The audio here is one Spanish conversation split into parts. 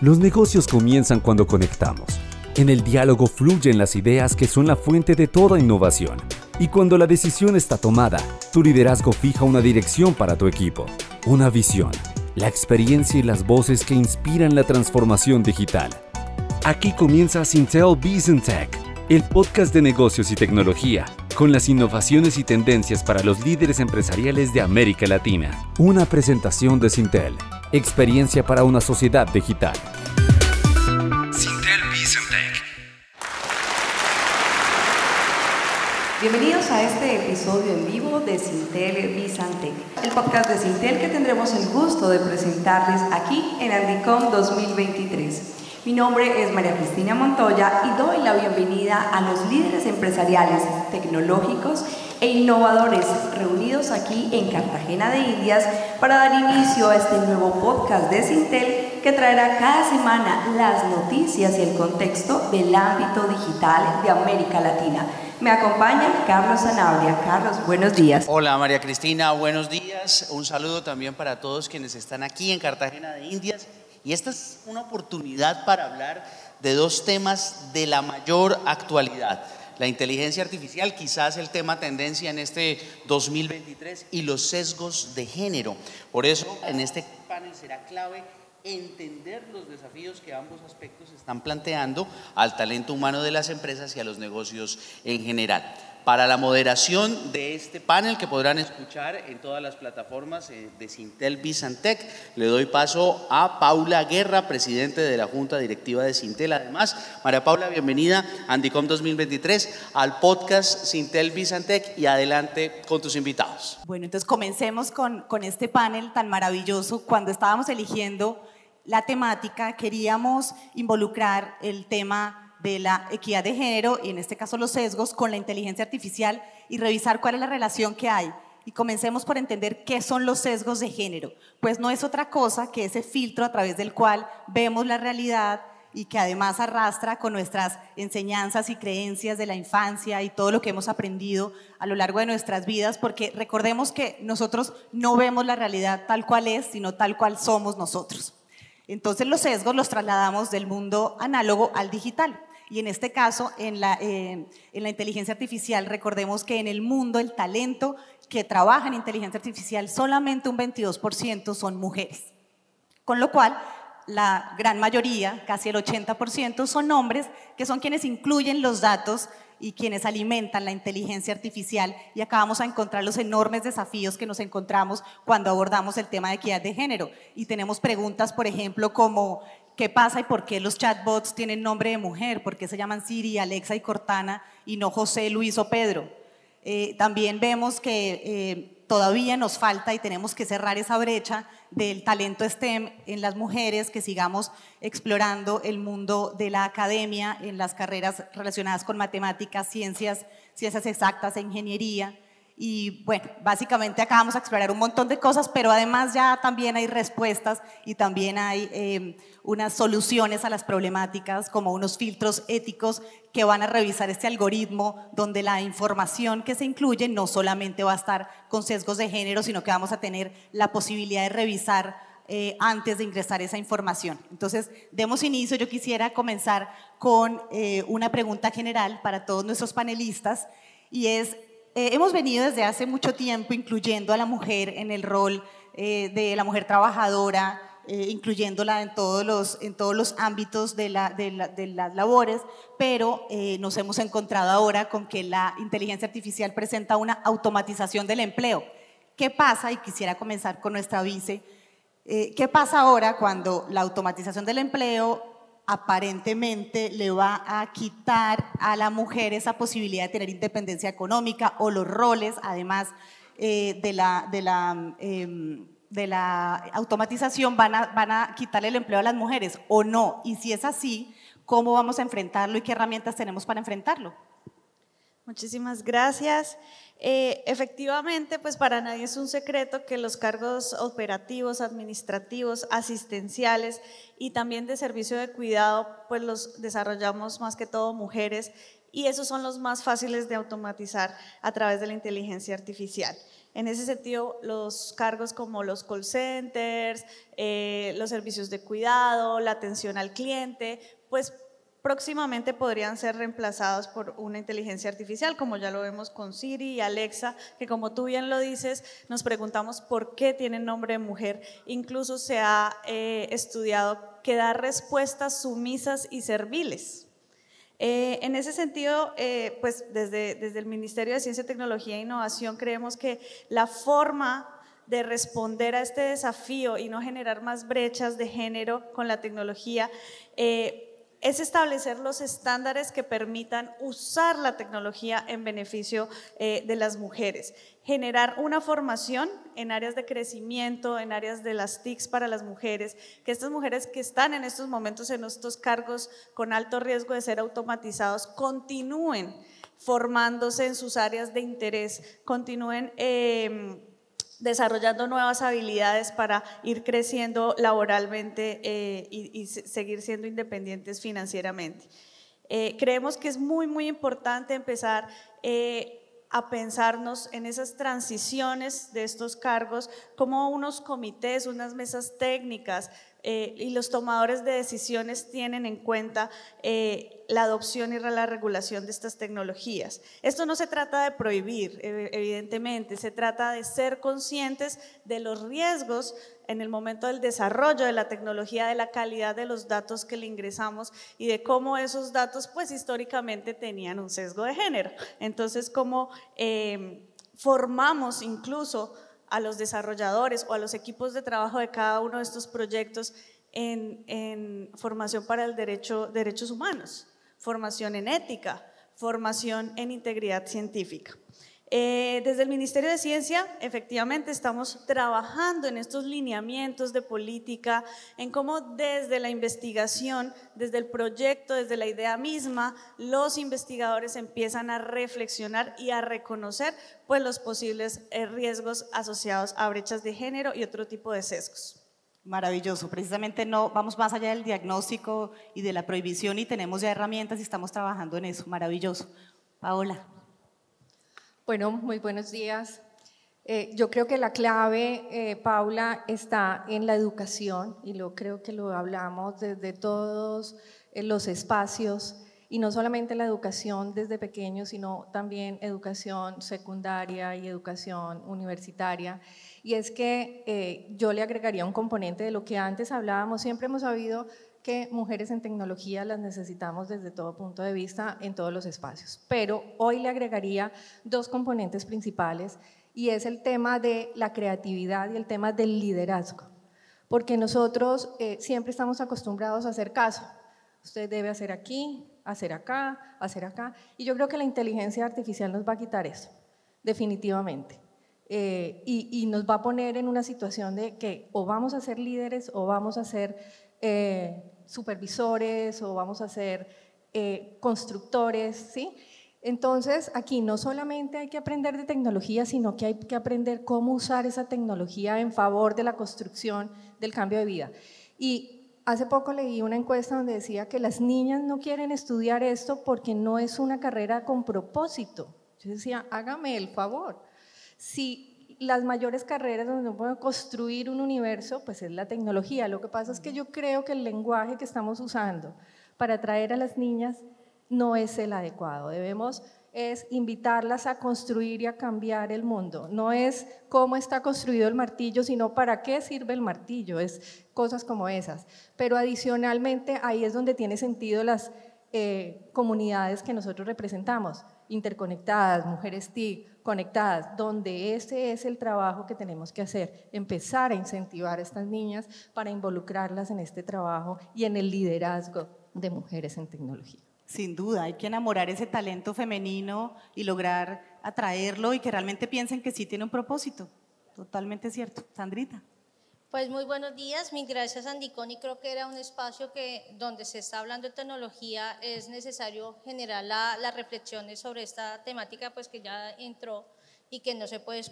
Los negocios comienzan cuando conectamos. En el diálogo fluyen las ideas que son la fuente de toda innovación. Y cuando la decisión está tomada, tu liderazgo fija una dirección para tu equipo, una visión, la experiencia y las voces que inspiran la transformación digital. Aquí comienza Sintel Business Tech, el podcast de negocios y tecnología, con las innovaciones y tendencias para los líderes empresariales de América Latina. Una presentación de Sintel, experiencia para una sociedad digital. Sintel Business Tech. Bienvenidos a este episodio en vivo de Sintel Bizantec, el podcast de Sintel que tendremos el gusto de presentarles aquí en Andicom 2023. Mi nombre es María Cristina Montoya y doy la bienvenida a los líderes empresariales, tecnológicos e innovadores reunidos aquí en Cartagena de Indias para dar inicio a este nuevo podcast de Sintel que traerá cada semana las noticias y el contexto del ámbito digital de América Latina. Me acompaña Carlos Zanabria. Carlos, buenos días. Hola María Cristina, buenos días. Un saludo también para todos quienes están aquí en Cartagena de Indias y esta es una oportunidad para hablar de dos temas de la mayor actualidad. La inteligencia artificial, quizás el tema tendencia en este 2023, y los sesgos de género. Por eso, en este panel será clave entender los desafíos que ambos aspectos están planteando al talento humano de las empresas y a los negocios en general para la moderación de este panel que podrán escuchar en todas las plataformas eh, de Sintel Bizantec. Le doy paso a Paula Guerra, presidente de la Junta Directiva de Sintel. Además, María Paula, bienvenida a Andicom 2023 al podcast Sintel Bizantec y adelante con tus invitados. Bueno, entonces comencemos con, con este panel tan maravilloso. Cuando estábamos eligiendo la temática, queríamos involucrar el tema de la equidad de género, y en este caso los sesgos, con la inteligencia artificial y revisar cuál es la relación que hay. Y comencemos por entender qué son los sesgos de género. Pues no es otra cosa que ese filtro a través del cual vemos la realidad y que además arrastra con nuestras enseñanzas y creencias de la infancia y todo lo que hemos aprendido a lo largo de nuestras vidas, porque recordemos que nosotros no vemos la realidad tal cual es, sino tal cual somos nosotros. Entonces los sesgos los trasladamos del mundo análogo al digital. Y en este caso, en la, en la inteligencia artificial, recordemos que en el mundo el talento que trabaja en inteligencia artificial, solamente un 22% son mujeres. Con lo cual, la gran mayoría, casi el 80%, son hombres que son quienes incluyen los datos y quienes alimentan la inteligencia artificial y acá vamos a encontrar los enormes desafíos que nos encontramos cuando abordamos el tema de equidad de género. Y tenemos preguntas, por ejemplo, como ¿Qué pasa y por qué los chatbots tienen nombre de mujer? ¿Por qué se llaman Siri, Alexa y Cortana y no José, Luis o Pedro? Eh, también vemos que eh, todavía nos falta y tenemos que cerrar esa brecha del talento STEM en las mujeres, que sigamos explorando el mundo de la academia en las carreras relacionadas con matemáticas, ciencias, ciencias exactas e ingeniería. Y bueno, básicamente acá vamos a explorar un montón de cosas, pero además ya también hay respuestas y también hay eh, unas soluciones a las problemáticas, como unos filtros éticos que van a revisar este algoritmo, donde la información que se incluye no solamente va a estar con sesgos de género, sino que vamos a tener la posibilidad de revisar eh, antes de ingresar esa información. Entonces, demos inicio. Yo quisiera comenzar con eh, una pregunta general para todos nuestros panelistas y es, eh, hemos venido desde hace mucho tiempo incluyendo a la mujer en el rol eh, de la mujer trabajadora, eh, incluyéndola en todos los, en todos los ámbitos de, de, las labores, pero nos hemos encontrado ahora con que la inteligencia artificial presenta una automatización del empleo. ¿Qué pasa? Y quisiera comenzar con nuestra vice. ¿Qué pasa ahora cuando la automatización del empleo aparentemente le va a quitar a la mujer esa posibilidad de tener independencia económica o los roles, además eh, de, la, de, la, em, de, la, automatización, van a, van a quitarle el empleo a las mujeres o no. Y si es así, ¿cómo vamos a enfrentarlo y qué herramientas tenemos para enfrentarlo? Muchísimas gracias. Eh, efectivamente, pues para nadie es un secreto que los cargos operativos, administrativos, asistenciales y también de servicio de cuidado, pues los desarrollamos más que todo mujeres y esos son los más fáciles de automatizar a través de la inteligencia artificial. En ese sentido, los cargos como los call centers, eh, los servicios de cuidado, la atención al cliente, pues próximamente podrían ser reemplazados por una inteligencia artificial, como ya lo vemos con Siri y Alexa, que como tú bien lo dices, nos preguntamos por qué tienen nombre de mujer. Incluso se ha eh, estudiado que da respuestas sumisas y serviles. Eh, en ese sentido, eh, pues desde, desde el Ministerio de Ciencia, Tecnología e Innovación creemos que la forma de responder a este desafío y no generar más brechas de género con la tecnología es establecer los estándares que permitan usar la tecnología en beneficio eh, de las mujeres, generar una formación en áreas de crecimiento, en áreas de las TICs para las mujeres, que estas mujeres que están en estos momentos en estos cargos con alto riesgo de ser automatizados continúen formándose en sus áreas de interés, continúen... Eh, desarrollando nuevas habilidades para ir creciendo laboralmente eh, y, seguir siendo independientes financieramente. Eh, creemos que es muy, muy importante empezar eh, a pensarnos en esas transiciones de estos cargos como unos comités, unas mesas técnicas eh, y los tomadores de decisiones tienen en cuenta eh, la adopción y la regulación de estas tecnologías. Esto no se trata de prohibir, evidentemente, se trata de ser conscientes de los riesgos en el momento del desarrollo de la tecnología, de la calidad de los datos que le ingresamos y de cómo esos datos, pues históricamente tenían un sesgo de género. Entonces, cómo eh, formamos incluso a los desarrolladores o a los equipos de trabajo de cada uno de estos proyectos en, formación para el derecho, derechos humanos, formación en ética, formación en integridad científica. Eh, desde el Ministerio de Ciencia, efectivamente, estamos trabajando en estos lineamientos de política, en cómo desde la investigación, desde el proyecto, desde la idea misma, los investigadores empiezan a reflexionar y a reconocer pues, los posibles eh, riesgos asociados a brechas de género y otro tipo de sesgos. Maravilloso, precisamente no vamos más allá del diagnóstico y de la prohibición y tenemos ya herramientas y estamos trabajando en eso. Maravilloso. Paola. Bueno, muy buenos días. Eh, yo creo que la clave, eh, Paula, está en la educación y lo creo que lo hablamos desde todos eh, los espacios y no solamente la educación desde pequeños, sino también educación secundaria y educación universitaria. Y es que yo le agregaría un componente de lo que antes hablábamos, siempre hemos sabido que mujeres en tecnología las necesitamos desde todo punto de vista en todos los espacios. Pero hoy le agregaría dos componentes principales y es el tema de la creatividad y el tema del liderazgo. Porque nosotros eh, siempre estamos acostumbrados a hacer caso. Usted debe hacer aquí, hacer acá, hacer acá. Y yo creo que la inteligencia artificial nos va a quitar eso, definitivamente. Eh, y, y, nos va a poner en una situación de que o vamos a ser líderes o vamos a ser eh, supervisores o vamos a ser eh, constructores, ¿sí? Entonces, aquí no solamente hay que aprender de tecnología, sino que hay que aprender cómo usar esa tecnología en favor de la construcción del cambio de vida. Y hace poco leí una encuesta donde decía que las niñas no quieren estudiar esto porque no es una carrera con propósito. Yo decía, hágame el favor. Si las mayores carreras donde uno puede construir un universo, pues es la tecnología. Lo que pasa es que yo creo que el lenguaje que estamos usando para atraer a las niñas no es el adecuado. Debemos es invitarlas a construir y a cambiar el mundo. No es cómo está construido el martillo, sino para qué sirve el martillo. Es cosas como esas. Pero adicionalmente ahí es donde tiene sentido las eh, comunidades que nosotros representamos, interconectadas, mujeres TIC, conectadas, donde ese es el trabajo que tenemos que hacer, empezar a incentivar a estas niñas para involucrarlas en este trabajo y en el liderazgo de mujeres en tecnología. Sin duda, hay que enamorar ese talento femenino y lograr atraerlo y que realmente piensen que sí tiene un propósito. Totalmente cierto. Sandrita. Pues muy buenos días, mil gracias Andicón y creo que era un espacio que donde se está hablando de tecnología es necesario generar las reflexiones sobre esta temática pues que ya entró y que no se puede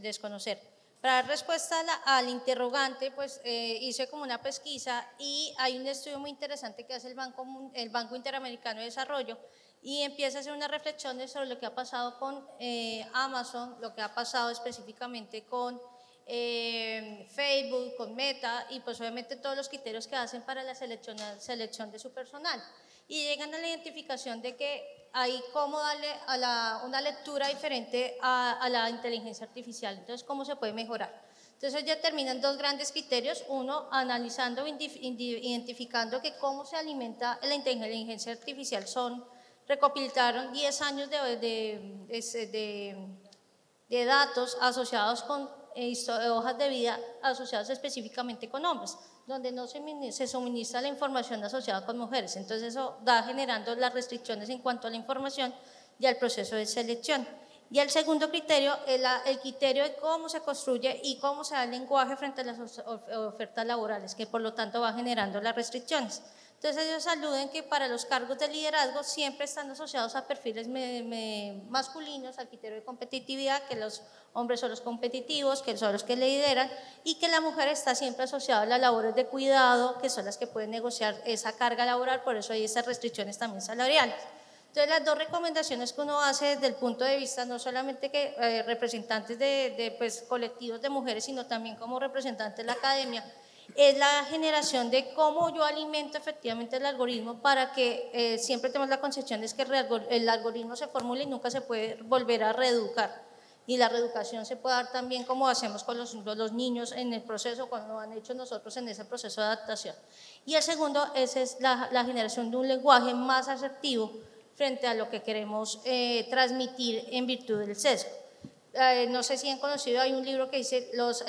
desconocer. Para dar respuesta al interrogante, pues eh, hice como una pesquisa y hay un estudio muy interesante que hace el Banco, el Banco Interamericano de Desarrollo y empieza a hacer unas reflexiones sobre lo que ha pasado con eh, Amazon, lo que ha pasado específicamente con Facebook, con Meta y pues obviamente todos los criterios que hacen para la selección, selección de su personal. Y llegan a la identificación de que hay cómo darle a la, una lectura diferente a, a la inteligencia artificial. Entonces, ¿cómo se puede mejorar? Entonces ya terminan dos grandes criterios. Uno, analizando, identificando que cómo se alimenta la inteligencia artificial. Son, recopilaron 10 años de, de, de, datos asociados con eh, hojas de vida asociadas específicamente con hombres, donde no se, se suministra la información asociada con mujeres. Entonces eso va generando las restricciones en cuanto a la información y al proceso de selección. Y el segundo criterio es el criterio de cómo se construye y cómo se da el lenguaje frente a las ofertas laborales, que por lo tanto va generando las restricciones. Entonces ellos aluden que para los cargos de liderazgo siempre están asociados a perfiles masculinos, al criterio de competitividad, que los hombres son los competitivos, que son los que lideran, y que la mujer está siempre asociada a las labores de cuidado, que son las que pueden negociar esa carga laboral, por eso hay esas restricciones también salariales. Entonces, las dos recomendaciones que uno hace desde el punto de vista no solamente que eh, representantes de, pues, colectivos de mujeres, sino también como representantes de la academia, es la generación de cómo yo alimento efectivamente el algoritmo para que eh, siempre tenemos la concepción de que el algoritmo se formule y nunca se puede volver a reeducar. Y la reeducación se puede dar también como hacemos con los, los niños en el proceso, cuando lo han hecho nosotros en ese proceso de adaptación. Y el segundo es, es la, la generación de un lenguaje más asertivo frente a lo que queremos eh, transmitir en virtud del sesgo. Eh, no sé si han conocido, hay un libro que dice los,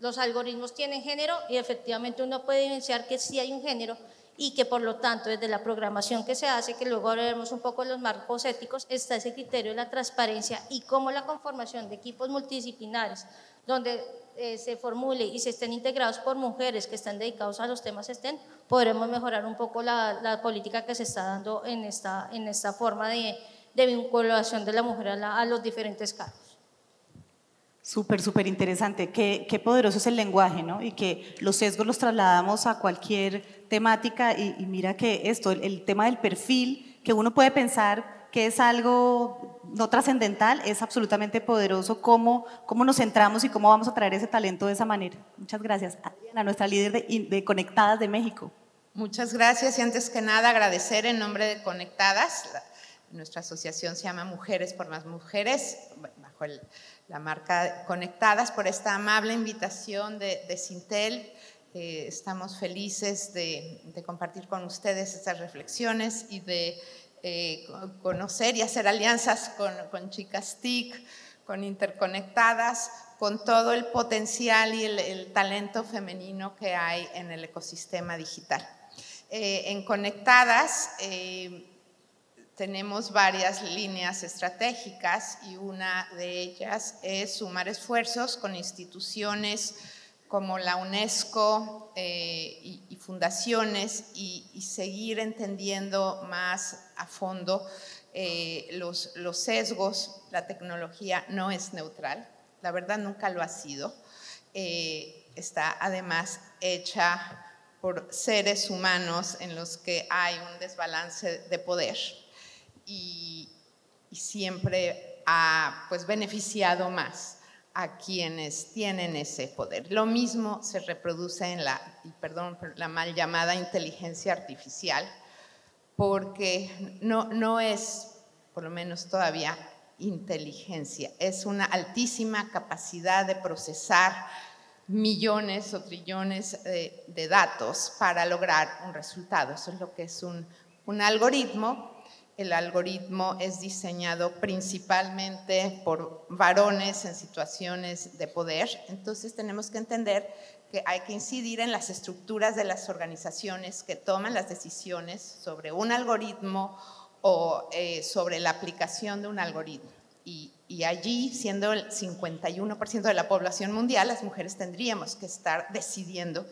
los algoritmos tienen género y efectivamente uno puede evidenciar que sí hay un género y que por lo tanto desde la programación que se hace, que luego veremos un poco los marcos éticos, está ese criterio de la transparencia y cómo la conformación de equipos multidisciplinares, donde eh, se formule y se estén integrados por mujeres que estén dedicados a los temas estén, podremos mejorar un poco la, política que se está dando en esta, en esta forma de, vinculación de la mujer a, los diferentes cargos. Súper, súper interesante. Qué, poderoso es el lenguaje, ¿no? Y que los sesgos los trasladamos a cualquier temática y, mira que esto, el tema del perfil, que uno puede pensar que es algo no trascendental, es absolutamente poderoso cómo, cómo nos centramos y cómo vamos a traer ese talento de esa manera. Muchas gracias. Adriana, nuestra líder de, Conectadas de México. Muchas gracias y antes que nada agradecer en nombre de Conectadas, nuestra asociación se llama Mujeres por más Mujeres, bajo la marca Conectadas, por esta amable invitación de, de Sintel. Eh, estamos felices de, compartir con ustedes estas reflexiones y de eh, conocer y hacer alianzas con, chicas TIC, con interconectadas, con todo el potencial y el, talento femenino que hay en el ecosistema digital. Eh, en Conectadas tenemos varias líneas estratégicas y una de ellas es sumar esfuerzos con instituciones como la UNESCO y, fundaciones y, seguir entendiendo más a fondo eh, los, los sesgos, la tecnología no es neutral, la verdad nunca lo ha sido. Eh, está además hecha por seres humanos en los que hay un desbalance de poder y, siempre ha pues, beneficiado más a quienes tienen ese poder. Lo mismo se reproduce en la, perdón, la mal llamada inteligencia artificial, porque no, no es, por lo menos todavía, inteligencia, es una altísima capacidad de procesar millones o trillones de, datos para lograr un resultado. Eso es lo que es un, un algoritmo. El algoritmo es diseñado principalmente por varones en situaciones de poder, entonces tenemos que entender que hay que incidir en las estructuras de las organizaciones que toman las decisiones sobre un algoritmo o eh, sobre la aplicación de un algoritmo. Y, allí, siendo el 51% de la población mundial, las mujeres tendríamos que estar decidiendo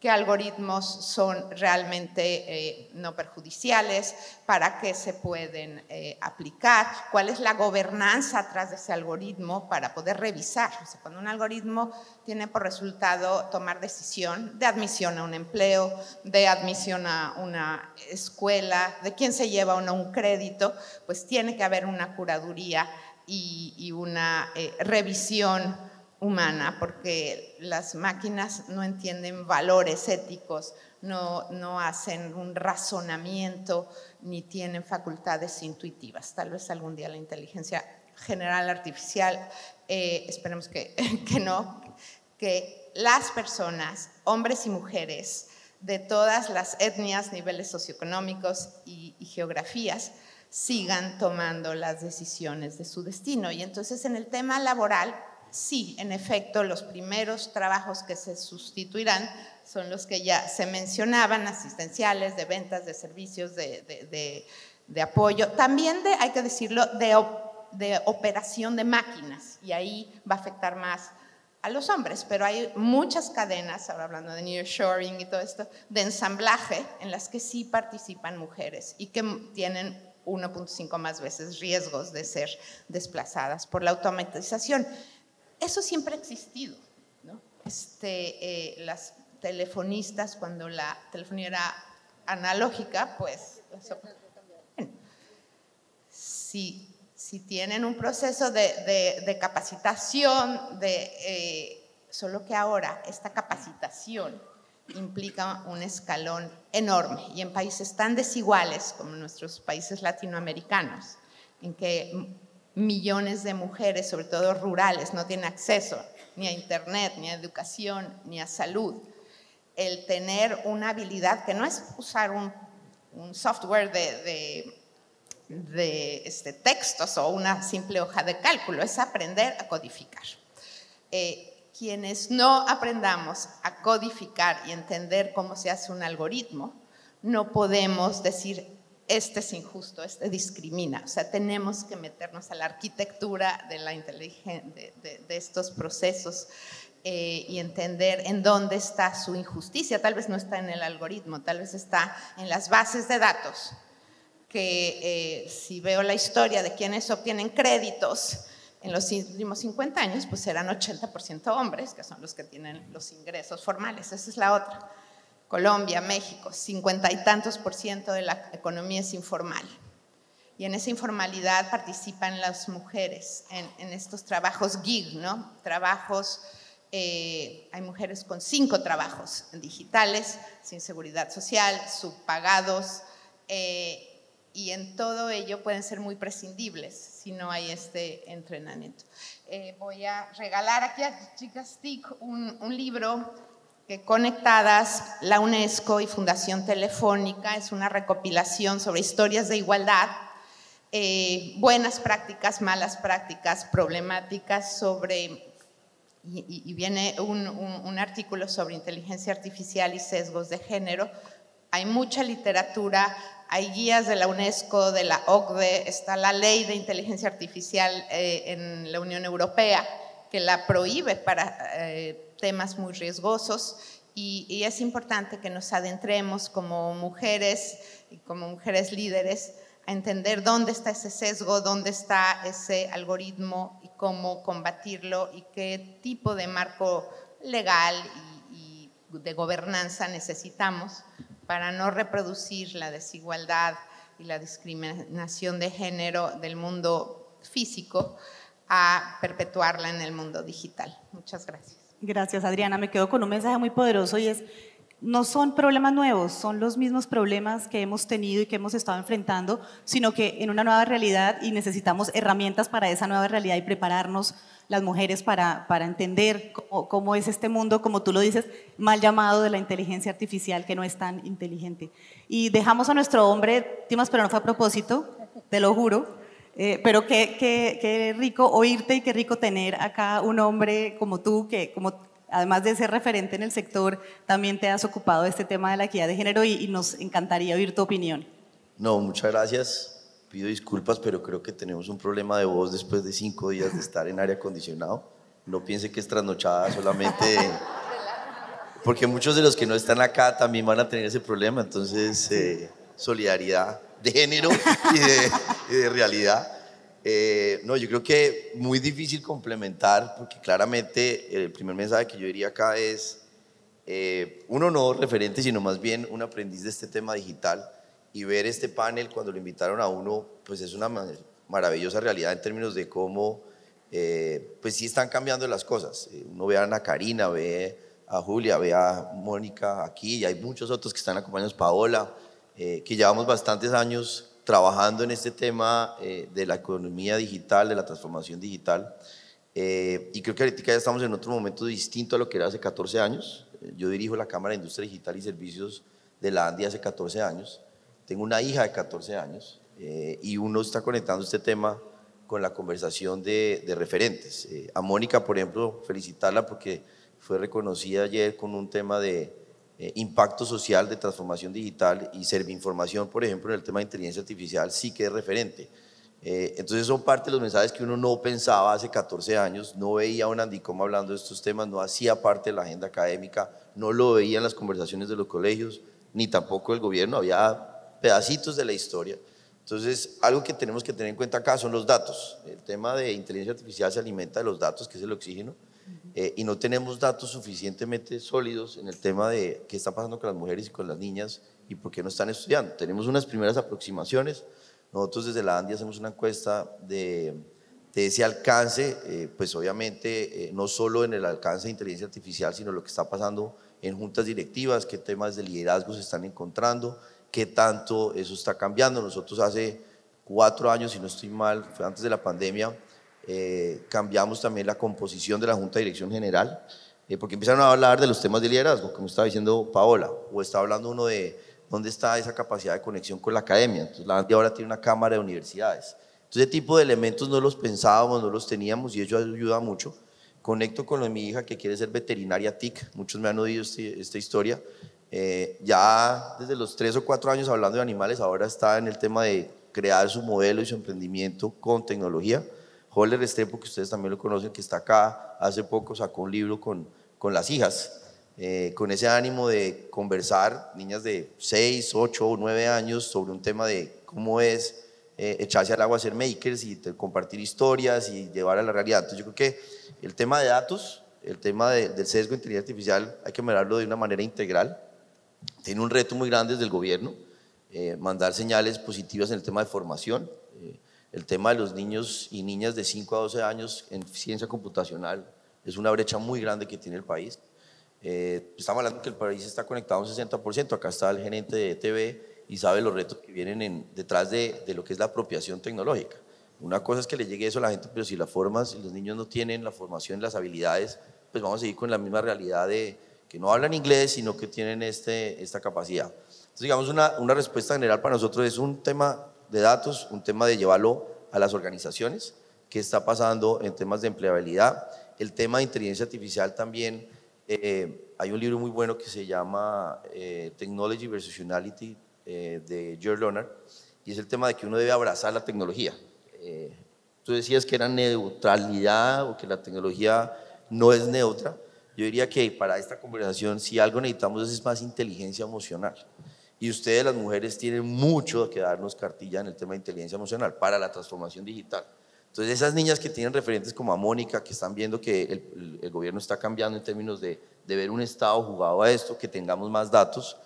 qué algoritmos son realmente eh, no perjudiciales, para qué se pueden eh, aplicar, cuál es la gobernanza atrás de ese algoritmo para poder revisar. cuando un algoritmo tiene por resultado tomar decisión de admisión a un empleo, de admisión a una escuela, de quién se lleva o no un crédito, pues tiene que haber una curaduría y, una eh, revisión humana, porque las máquinas no entienden valores éticos, no, no hacen un razonamiento ni tienen facultades intuitivas. Tal vez algún día la inteligencia general artificial, eh, esperemos que, que no, que las personas, hombres y mujeres, de todas las etnias, niveles socioeconómicos y, y, geografías, sigan tomando las decisiones de su destino. Y entonces en el tema laboral Sí, en efecto, los primeros trabajos que se sustituirán son los que ya se mencionaban, asistenciales, de ventas, de servicios, de, apoyo. También de, hay que decirlo, de, de operación de máquinas, y ahí va a afectar más a los hombres, pero hay muchas cadenas, ahora hablando de nearshoring y todo esto, de ensamblaje en las que sí participan mujeres y que tienen 1.5 más veces riesgos de ser desplazadas por la automatización. Eso siempre ha existido. Este, eh, las telefonistas, cuando la telefonía era analógica, pues... si, si, tienen un proceso de, de, capacitación, de, eh, solo que ahora esta capacitación implica un escalón enorme y en países tan desiguales como nuestros países latinoamericanos, en que millones de mujeres, sobre todo rurales, no tienen acceso ni a Internet, ni a educación, ni a salud. El tener una habilidad que no es usar un, software de, de, este, textos o una simple hoja de cálculo, es aprender a codificar. Eh, quienes no aprendamos a codificar y entender cómo se hace un algoritmo, no podemos decir este es injusto, este discrimina. O sea, tenemos que meternos a la arquitectura de, la de, de, estos procesos eh, y entender en dónde está su injusticia. Tal vez no está en el algoritmo, tal vez está en las bases de datos, que eh, si veo la historia de quienes obtienen créditos, en los últimos 50 años, pues eran 80% hombres, que son los que tienen los ingresos formales. Esa es la otra. Colombia, México, cincuenta y tantos por ciento de la economía es informal. Y en esa informalidad participan las mujeres en, estos trabajos gig, ¿no? Trabajos, eh, hay mujeres con cinco trabajos digitales, sin seguridad social, subpagados, eh, y en todo ello pueden ser muy prescindibles si no hay este entrenamiento. Eh, voy a regalar aquí a chicas TIC un, un libro que conectadas, la UNESCO y Fundación Telefónica es una recopilación sobre historias de igualdad, eh, buenas prácticas, malas prácticas, problemáticas sobre, y, viene un, un, artículo sobre inteligencia artificial y sesgos de género. Hay mucha literatura, hay guías de la UNESCO, de la OCDE, está la ley de inteligencia artificial eh, en la Unión Europea que la prohíbe para... Eh, temas muy riesgosos y, es importante que nos adentremos como mujeres y como mujeres líderes a entender dónde está ese sesgo, dónde está ese algoritmo y cómo combatirlo y qué tipo de marco legal y, de gobernanza necesitamos para no reproducir la desigualdad y la discriminación de género del mundo físico a perpetuarla en el mundo digital. Muchas gracias. Gracias, Adriana. Me quedo con un mensaje muy poderoso y es, no son problemas nuevos, son los mismos problemas que hemos tenido y que hemos estado enfrentando, sino que en una nueva realidad y necesitamos herramientas para esa nueva realidad y prepararnos las mujeres para, para entender cómo, cómo, es este mundo, como tú lo dices, mal llamado de la inteligencia artificial, que no es tan inteligente. Y dejamos a nuestro hombre, Timas, pero no fue a propósito, te lo juro, eh, pero qué, qué, qué, rico oírte y qué rico tener acá un hombre como tú, que como, además de ser referente en el sector, también te has ocupado de este tema de la equidad de género y, nos encantaría oír tu opinión. No, muchas gracias. Pido disculpas, pero creo que tenemos un problema de voz después de cinco días de estar en aire acondicionado. No piense que es trasnochada solamente porque muchos de los que no están acá también van a tener ese problema, entonces eh, solidaridad de género y de, realidad. Eh, no, yo creo que muy difícil complementar, porque claramente el primer mensaje que yo diría acá es, eh, uno no referente, sino más bien un aprendiz de este tema digital y ver este panel cuando lo invitaron a uno, pues es una maravillosa realidad en términos de cómo, eh, pues sí están cambiando las cosas. Uno ve a Ana Karina, ve a Julia, ve a Mónica aquí y hay muchos otros que están acompañados, Paola, eh, que llevamos bastantes años trabajando en este tema eh, de la economía digital, de la transformación digital. Eh, y creo que ahorita ya estamos en otro momento distinto a lo que era hace 14 años. Yo dirijo la Cámara de Industria Digital y Servicios de la ANDI hace 14 años. Tengo una hija de 14 años y uno está conectando este tema con la conversación de, de referentes. a Mónica, por ejemplo, felicitarla porque fue reconocida ayer con un tema de eh, impacto social de transformación digital y Serviinformación, por ejemplo, en el tema de inteligencia artificial, sí que es referente. Eh, entonces son parte de los mensajes que uno no pensaba hace 14 años, no veía a un Andicom hablando de estos temas, no hacía parte de la agenda académica, no lo veía en las conversaciones de los colegios, ni tampoco el gobierno, había pedacitos de la historia. Entonces, algo que tenemos que tener en cuenta acá son los datos. El tema de inteligencia artificial se alimenta de los datos, que es el oxígeno, eh, y no tenemos datos suficientemente sólidos en el tema de qué está pasando con las mujeres y con las niñas y por qué no están estudiando. Tenemos unas primeras aproximaciones. Nosotros desde la ANDI hacemos una encuesta de, de ese alcance, eh, pues obviamente eh, no solo en el alcance de inteligencia artificial, sino lo que está pasando en juntas directivas, qué temas de liderazgo se están encontrando, qué tanto eso está cambiando. Nosotros hace cuatro años, si no estoy mal, fue antes de la pandemia, eh, cambiamos también la composición de la Junta de Dirección General, eh, porque empezaron a hablar de los temas de liderazgo, como estaba diciendo Paola, o está hablando uno de dónde está esa capacidad de conexión con la academia. Entonces, la ahora tiene una cámara de universidades. Entonces, ese tipo de elementos no los pensábamos, no los teníamos y eso ayuda mucho. Conecto con mi hija que quiere ser veterinaria TIC, muchos me han oído este, esta historia. Eh, ya desde los tres o cuatro años hablando de animales, ahora está en el tema de crear su modelo y su emprendimiento con tecnología. Holler Estepo, que ustedes también lo conocen, que está acá, hace poco sacó un libro con, con las hijas, eh, con ese ánimo de conversar, niñas de 6, 8 o 9 años, sobre un tema de cómo es eh, echarse al agua a ser makers y compartir historias y llevar a la realidad. Entonces yo creo que el tema de datos, el tema del sesgo de inteligencia artificial, hay que mirarlo de una manera integral. Tiene un reto muy grande desde el gobierno, eh, mandar señales positivas en el tema de formación el tema de los niños y niñas de 5 a 12 años en ciencia computacional es una brecha muy grande que tiene el país. Eh, estamos hablando que el país está conectado un 60%, acá está el gerente de ETV y sabe los retos que vienen detrás de, lo que es la apropiación tecnológica. Una cosa es que le llegue eso a la gente, pero si la formas, si los niños no tienen la formación, las habilidades, pues vamos a seguir con la misma realidad de que no hablan inglés, sino que tienen este, esta capacidad. Entonces, digamos, una, una respuesta general para nosotros es un tema de datos, un tema de llevarlo a las organizaciones, qué está pasando en temas de empleabilidad, el tema de inteligencia artificial también. Eh, hay un libro muy bueno que se llama eh, Technology versus Humanity eh, de George Leonard y es el tema de que uno debe abrazar la tecnología. tú decías que era neutralidad o que la tecnología no es neutra. Yo diría que para esta conversación, si algo necesitamos es más inteligencia emocional. Y ustedes, las mujeres, tienen mucho que darnos cartilla en el tema de inteligencia emocional para la transformación digital. Entonces, esas niñas que tienen referentes como a Mónica, que están viendo que el, gobierno está cambiando en términos de, ver un Estado jugado a esto, que tengamos más datos,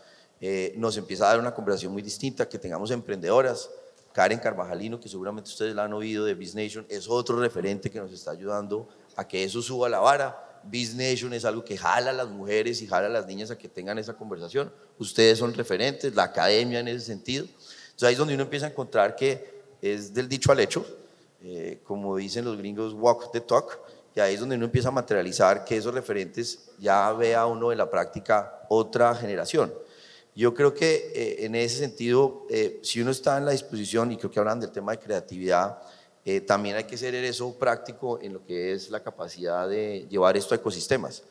eh, nos empieza a dar una conversación muy distinta, que tengamos emprendedoras. Karen Carvajalino, que seguramente ustedes la han oído de Business Nation, es otro referente que nos está ayudando a que eso suba la vara Biz Nation es algo que jala a las mujeres y jala a las niñas a que tengan esa conversación. Ustedes son referentes, la academia en ese sentido. Entonces ahí es donde uno empieza a encontrar que es del dicho al hecho, eh, como dicen los gringos, walk the talk, y ahí es donde uno empieza a materializar que esos referentes ya vea uno en la práctica otra generación. Yo creo que eh, en ese sentido, eh, si uno está en la disposición, y creo que hablan del tema de creatividad, eh, también hay que ser eso práctico en lo que es la capacidad de llevar esto a ecosistemas.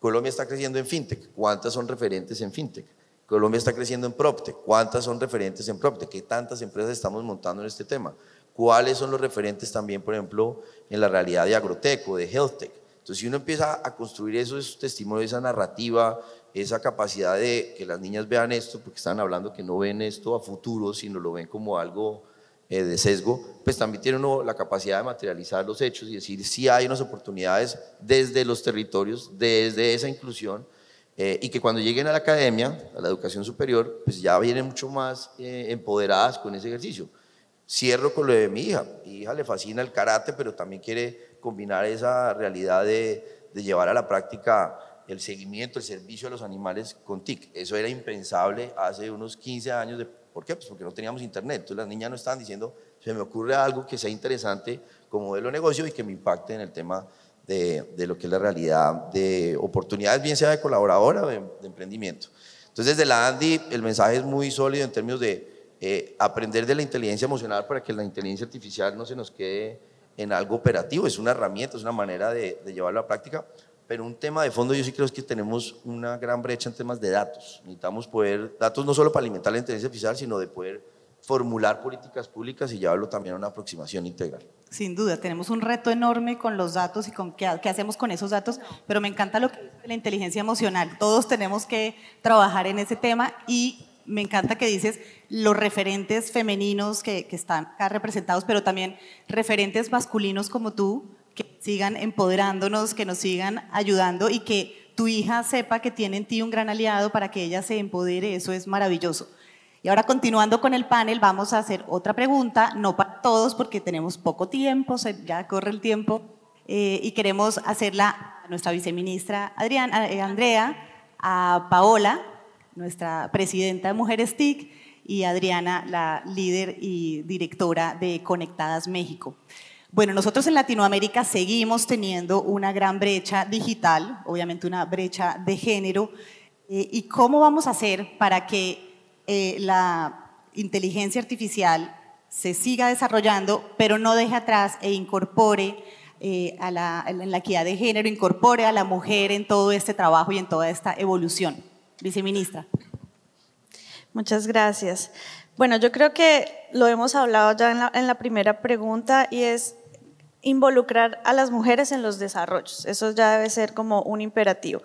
Colombia está creciendo en fintech, ¿cuántas son referentes en fintech? Colombia está creciendo en PropTech, ¿cuántas son referentes en PropTech? ¿Qué tantas empresas estamos montando en este tema? ¿Cuáles son los referentes también, por ejemplo, en la realidad de agrotech o de healthtech? Entonces, si uno empieza a construir esos testimonios, esa narrativa, esa capacidad de que las niñas vean esto, porque están hablando que no ven esto a futuro, sino lo ven como algo eh, de sesgo, pues también tiene uno la capacidad de materializar los hechos y decir si hay unas oportunidades desde los territorios, desde esa inclusión, eh, y que cuando lleguen a la academia, a la educación superior, pues ya vienen mucho más eh, empoderadas con ese ejercicio. Cierro con lo de mi hija. Mi hija le fascina el karate, pero también quiere combinar esa realidad de, de llevar a la práctica el seguimiento, el servicio a los animales con TIC. Eso era impensable hace unos 15 años. De, ¿Por qué? Pues porque no teníamos internet. Entonces las niñas no estaban diciendo, se me ocurre algo que sea interesante como modelo de negocio y que me impacte en el tema de, de lo que es la realidad de oportunidades, bien sea de colaboradora o de, de emprendimiento. Entonces desde la Andy el mensaje es muy sólido en términos de eh, aprender de la inteligencia emocional para que la inteligencia artificial no se nos quede en algo operativo, es una herramienta, es una manera de, de llevarlo a la práctica, pero un tema de fondo yo sí creo que tenemos una gran brecha en temas de datos. Necesitamos poder, datos no solo para alimentar la inteligencia artificial, sino de poder formular políticas públicas y llevarlo también a una aproximación integral. Sin duda, tenemos un reto enorme con los datos y con qué, qué hacemos con esos datos, pero me encanta lo que dice la inteligencia emocional. Todos tenemos que trabajar en ese tema y me encanta que dices los referentes femeninos que, que están acá representados, pero también referentes masculinos como tú, que sigan empoderándonos, que nos sigan ayudando y que tu hija sepa que tiene en ti un gran aliado para que ella se empodere, eso es maravilloso. Y ahora continuando con el panel, vamos a hacer otra pregunta, no para todos porque tenemos poco tiempo, ya corre el tiempo, eh, y queremos hacerla a nuestra viceministra Adriana, eh, Andrea, a Paola, nuestra presidenta de Mujeres TIC, y Adriana, la líder y directora de Conectadas México. Bueno, nosotros en Latinoamérica seguimos teniendo una gran brecha digital, obviamente una brecha de género. Eh, ¿Y cómo vamos a hacer para que eh, la inteligencia artificial se siga desarrollando, pero no deje atrás e incorpore eh, a la, en la equidad de género, incorpore a la mujer en todo este trabajo y en toda esta evolución? Viceministra. Muchas gracias. Bueno, yo creo que lo hemos hablado ya en la, primera pregunta y es involucrar a las mujeres en los desarrollos. Eso ya debe ser como un imperativo.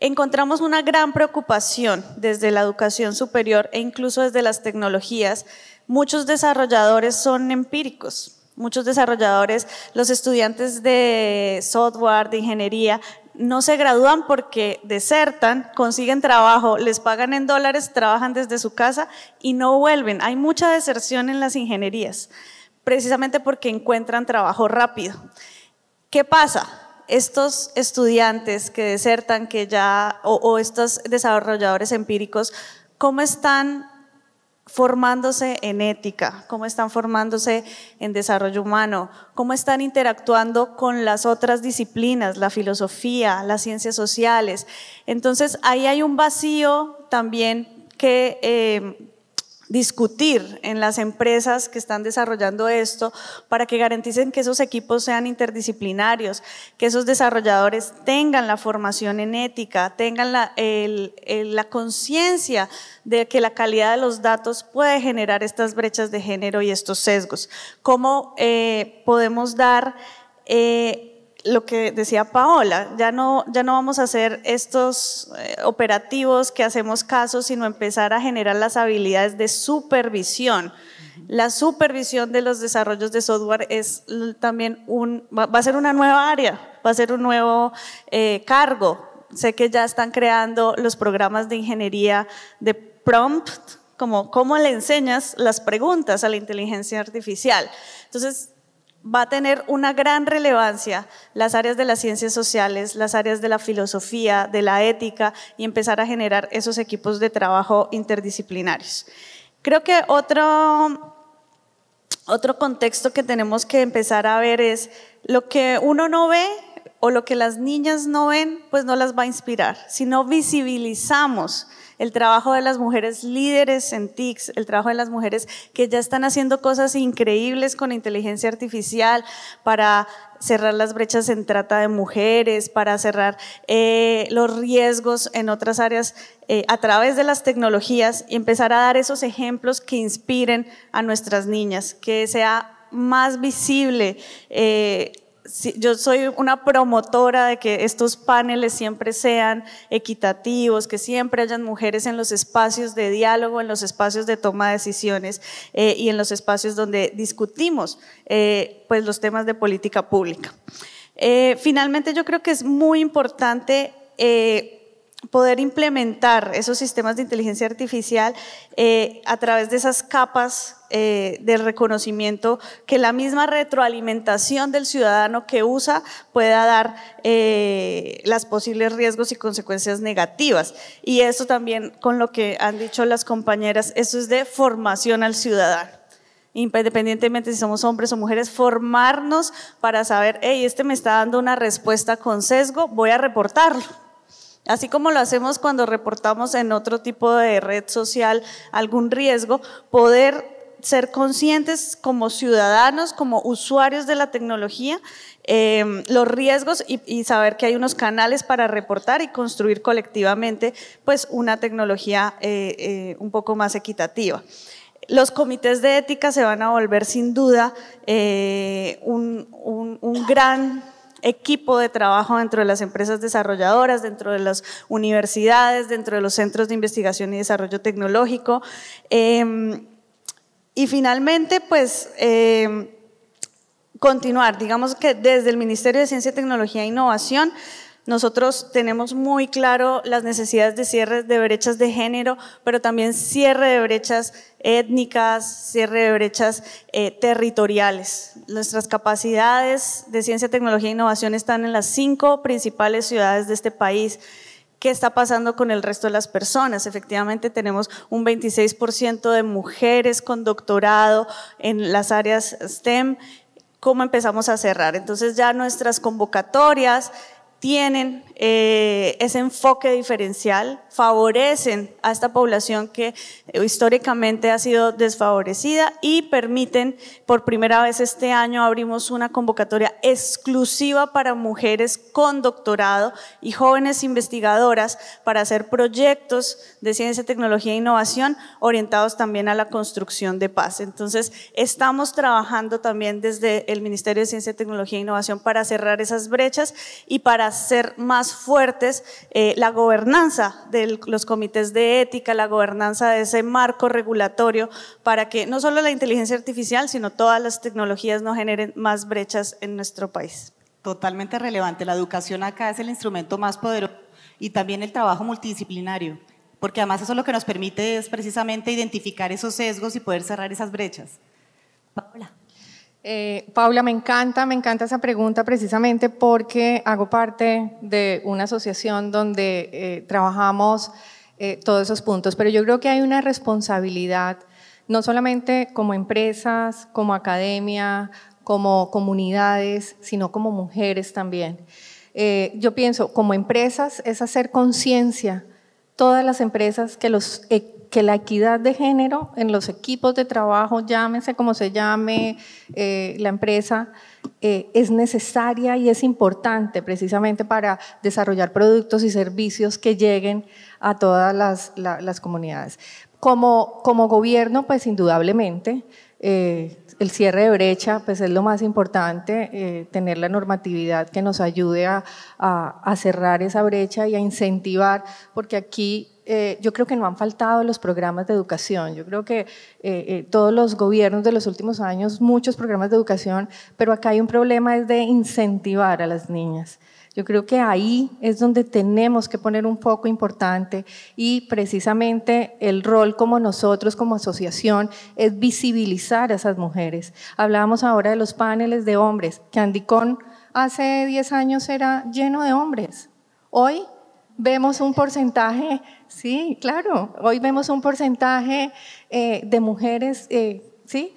Encontramos una gran preocupación desde la educación superior e incluso desde las tecnologías. Muchos desarrolladores son empíricos. Muchos desarrolladores, los estudiantes de software, de ingeniería, no se gradúan porque desertan, consiguen trabajo, les pagan en dólares, trabajan desde su casa y no vuelven. Hay mucha deserción en las ingenierías precisamente porque encuentran trabajo rápido. ¿Qué pasa? Estos estudiantes que desertan, que ya, o, o estos desarrolladores empíricos, ¿cómo están formándose en ética, cómo están formándose en desarrollo humano, cómo están interactuando con las otras disciplinas, la filosofía, las ciencias sociales. Entonces, ahí hay un vacío también que eh, discutir en las empresas que están desarrollando esto para que garanticen que esos equipos sean interdisciplinarios, que esos desarrolladores tengan la formación en ética, tengan la, la conciencia de que la calidad de los datos puede generar estas brechas de género y estos sesgos. ¿Cómo eh, podemos dar... Eh, lo que decía Paola, ya no, ya no vamos a hacer estos eh, operativos que hacemos caso, sino empezar a generar las habilidades de supervisión. La supervisión de los desarrollos de software es también un, va, a ser una nueva área, va a ser un nuevo eh, cargo. Sé que ya están creando los programas de ingeniería de prompt, como cómo le enseñas las preguntas a la inteligencia artificial. Entonces, va a tener una gran relevancia las áreas de las ciencias sociales, las áreas de la filosofía, de la ética y empezar a generar esos equipos de trabajo interdisciplinarios. Creo que otro, otro contexto que tenemos que empezar a ver es lo que uno no ve o lo que las niñas no ven, pues no las va a inspirar. Si no visibilizamos el trabajo de las mujeres líderes en TICS, el trabajo de las mujeres que ya están haciendo cosas increíbles con inteligencia artificial para cerrar las brechas en trata de mujeres, para cerrar eh, los riesgos en otras áreas eh, a través de las tecnologías y empezar a dar esos ejemplos que inspiren a nuestras niñas, que sea más visible. Eh, yo soy una promotora de que estos paneles siempre sean equitativos, que siempre hayan mujeres en los espacios de diálogo, en los espacios de toma de decisiones eh, y en los espacios donde discutimos eh, pues los temas de política pública. Eh, finalmente, yo creo que es muy importante poder implementar esos sistemas de inteligencia artificial eh, a través de esas capas eh, de reconocimiento que la misma retroalimentación del ciudadano que usa pueda dar eh, las posibles riesgos y consecuencias negativas. Y eso también con lo que han dicho las compañeras, eso es de formación al ciudadano independientemente si somos hombres o mujeres, formarnos para saber, hey, este me está dando una respuesta con sesgo, voy a reportarlo Así como lo hacemos cuando reportamos en otro tipo de red social algún riesgo, poder ser conscientes como ciudadanos, como usuarios de la tecnología, eh, los riesgos y, saber que hay unos canales para reportar y construir colectivamente pues una tecnología eh, eh, un poco más equitativa. Los comités de ética se van a volver sin duda un, un gran equipo de trabajo dentro de las empresas desarrolladoras, dentro de las universidades, dentro de los centros de investigación y desarrollo tecnológico. Em, y finalmente, pues, em, continuar, digamos que desde el Ministerio de Ciencia, Tecnología e Innovación, nosotros tenemos muy claro las necesidades de cierre de brechas de género, pero también cierre de brechas étnicas, cierre de brechas eh, territoriales. Nuestras capacidades de ciencia, tecnología e innovación están en las cinco principales ciudades de este país. ¿Qué está pasando con el resto de las personas? Efectivamente, tenemos un 26% de mujeres con doctorado en las áreas STEM. ¿Cómo empezamos a cerrar? Entonces ya nuestras convocatorias tienen eh, ese enfoque diferencial, favorecen a esta población que eh, históricamente ha sido desfavorecida y permiten, por primera vez este año abrimos una convocatoria exclusiva para mujeres con doctorado y jóvenes investigadoras para hacer proyectos de ciencia, tecnología e innovación orientados también a la construcción de paz. Entonces, estamos trabajando también desde el Ministerio de Ciencia, Tecnología e Innovación para cerrar esas brechas y para hacer más fuertes eh, la gobernanza de los comités de ética, la gobernanza de ese marco regulatorio para que no solo la inteligencia artificial, sino todas las tecnologías no generen más brechas en nuestro país. Totalmente relevante. La educación acá es el instrumento más poderoso y también el trabajo multidisciplinario, porque además eso lo que nos permite es precisamente identificar esos sesgos y poder cerrar esas brechas. Paula. Eh, Paula, me encanta, me encanta esa pregunta precisamente porque hago parte de una asociación donde eh, trabajamos eh, todos esos puntos, pero yo creo que hay una responsabilidad, no solamente como empresas, como academia, como comunidades, sino como mujeres también. yo pienso, como empresas es hacer conciencia, todas las empresas que los que la equidad de género en los equipos de trabajo, llámese como se llame eh, la empresa, eh, es necesaria y es importante precisamente para desarrollar productos y servicios que lleguen a todas las, comunidades. Como, como, gobierno, pues indudablemente, eh, el cierre de brecha pues es lo más importante, tener la normatividad que nos ayude a, cerrar esa brecha y a incentivar, porque aquí eh, yo creo que no han faltado los programas de educación. Yo creo que eh, eh, todos los gobiernos de los últimos años, muchos programas de educación, pero acá hay un problema es de incentivar a las niñas. Yo creo que ahí es donde tenemos que poner un foco importante y precisamente el rol como nosotros, como asociación, es visibilizar a esas mujeres. Hablábamos ahora de los paneles de hombres, que Andicón hace 10 años era lleno de hombres. Hoy vemos un porcentaje, sí, claro, hoy vemos un porcentaje eh, de mujeres, eh, ¿sí?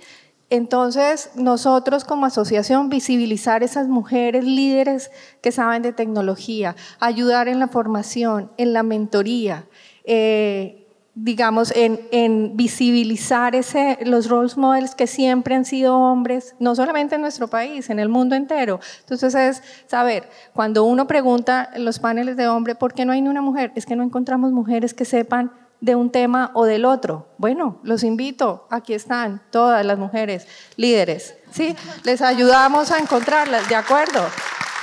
Entonces, nosotros como asociación visibilizar esas mujeres líderes que saben de tecnología, ayudar en la formación, en la mentoría, eh, digamos, en, visibilizar ese, los role models que siempre han sido hombres, no solamente en nuestro país, en el mundo entero. Entonces es saber, cuando uno pregunta en los paneles de hombre, ¿por qué no hay ni una mujer? Es que no encontramos mujeres que sepan de un tema o del otro. Bueno, los invito, aquí están todas las mujeres líderes, ¿sí? Les ayudamos a encontrarlas, ¿de acuerdo?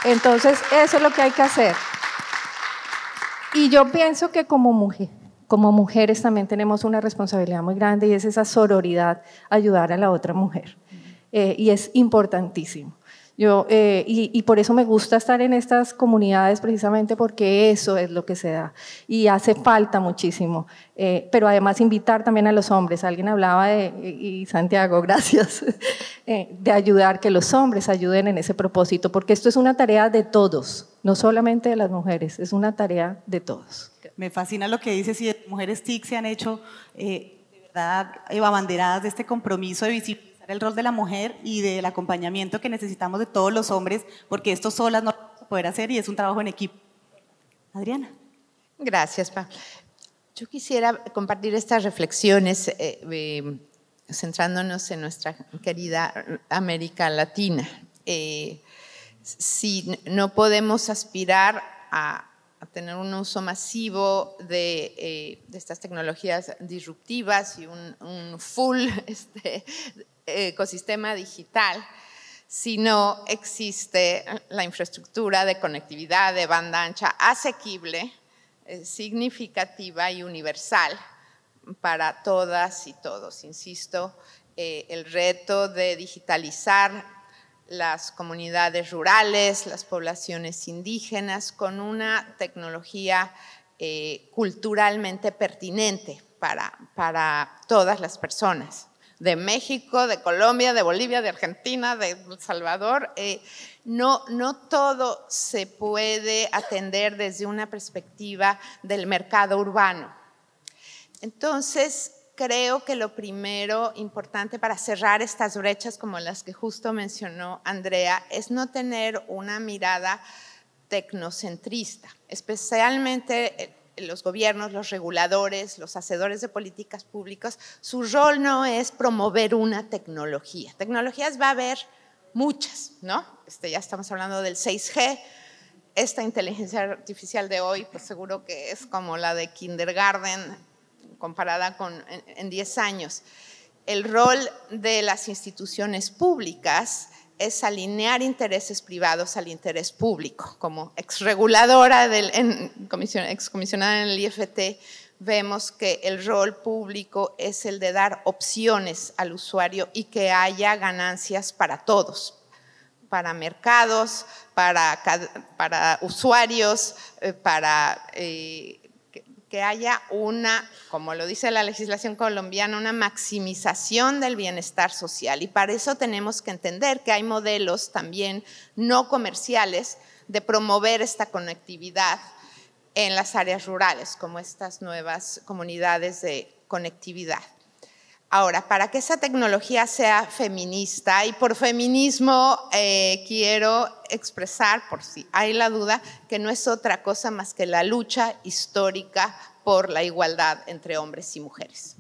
Entonces, eso es lo que hay que hacer. Y yo pienso que como mujer, como mujeres también tenemos una responsabilidad muy grande y es esa sororidad, ayudar a la otra mujer. Eh, y es importantísimo. Yo, eh, y, por eso me gusta estar en estas comunidades precisamente porque eso es lo que se da y hace falta muchísimo. Eh, pero además invitar también a los hombres. Alguien hablaba de, y Santiago, gracias, de ayudar, que los hombres ayuden en ese propósito, porque esto es una tarea de todos, no solamente de las mujeres, es una tarea de todos. Me fascina lo que dices y mujeres TIC se han hecho eh, de verdad abanderadas de este compromiso de visibilizar el rol de la mujer y del acompañamiento que necesitamos de todos los hombres, porque esto solas no lo vamos a poder hacer y es un trabajo en equipo. Adriana. Gracias, Pa. Yo quisiera compartir estas reflexiones eh, eh, centrándonos en nuestra querida América Latina. si no podemos aspirar a a tener un uso masivo de, eh, estas tecnologías disruptivas y un, full este, ecosistema digital si no existe la infraestructura de conectividad de banda ancha asequible, eh, significativa y universal para todas y todos. Insisto, eh, el reto de digitalizar las comunidades rurales, las poblaciones indígenas, con una tecnología eh, culturalmente pertinente para, para todas las personas de México, de Colombia, de Bolivia, de Argentina, de El Salvador. Eh, no, no todo se puede atender desde una perspectiva del mercado urbano. Entonces, creo que lo primero importante para cerrar estas brechas como las que justo mencionó Andrea es no tener una mirada tecnocentrista, especialmente eh, los gobiernos, los reguladores, los hacedores de políticas públicas, su rol no es promover una tecnología. Tecnologías va a haber muchas, ¿no? Este, ya estamos hablando del 6G, esta inteligencia artificial de hoy, pues seguro que es como la de kindergarten, comparada con en 10 años. El rol de las instituciones públicas es alinear intereses privados al interés público. Como exreguladora, del, en, excomisionada en el IFT, vemos que el rol público es el de dar opciones al usuario y que haya ganancias para todos, para mercados, para, usuarios, eh, para eh, que haya una, como lo dice la legislación colombiana, una maximización del bienestar social. Y para eso tenemos que entender que hay modelos también no comerciales de promover esta conectividad en las áreas rurales, como estas nuevas comunidades de conectividad. Ahora, para que esa tecnología sea feminista, y por feminismo eh, quiero expresar, por si hay la duda, que no es otra cosa más que la lucha histórica por la igualdad entre hombres y mujeres.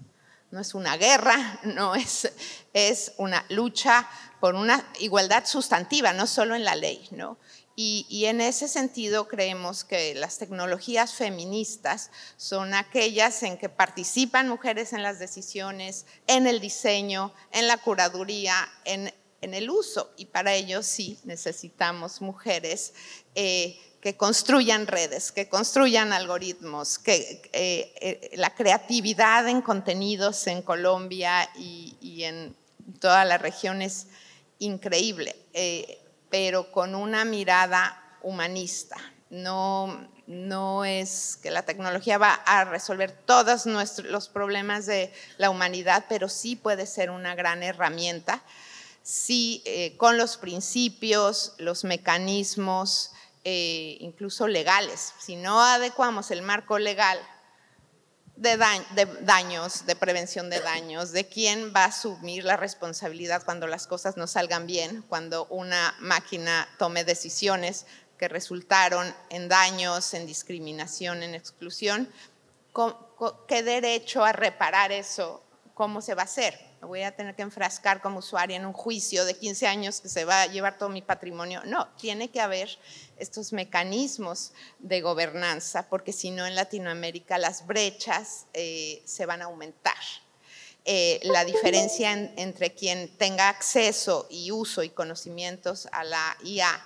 No es una guerra, no es, es una lucha por una igualdad sustantiva, no solo en la ley, ¿no? Y, en ese sentido creemos que las tecnologías feministas son aquellas en que participan mujeres en las decisiones, en el diseño, en la curaduría, en, el uso. Y para ello sí necesitamos mujeres eh, que construyan redes, que construyan algoritmos, que eh, eh, la creatividad en contenidos en Colombia y, en toda la región es increíble pero con una mirada humanista. No, no es que la tecnología va a resolver todos los problemas de la humanidad, pero sí puede ser una gran herramienta, sí, eh, con los principios, los mecanismos, eh, incluso legales. Si no adecuamos el marco legal de, daños, de prevención de daños, de quién va a asumir la responsabilidad cuando las cosas no salgan bien, cuando una máquina tome decisiones que resultaron en daños, en discriminación, en exclusión, ¿qué derecho a reparar eso ¿cómo se va a hacer? Voy a tener que enfrascar como usuaria en un juicio de 15 años que se va a llevar todo mi patrimonio. No, tiene que haber estos mecanismos de gobernanza, porque si no en Latinoamérica las brechas eh, se van a aumentar. Eh, la diferencia entre quien tenga acceso y uso y conocimientos a la IA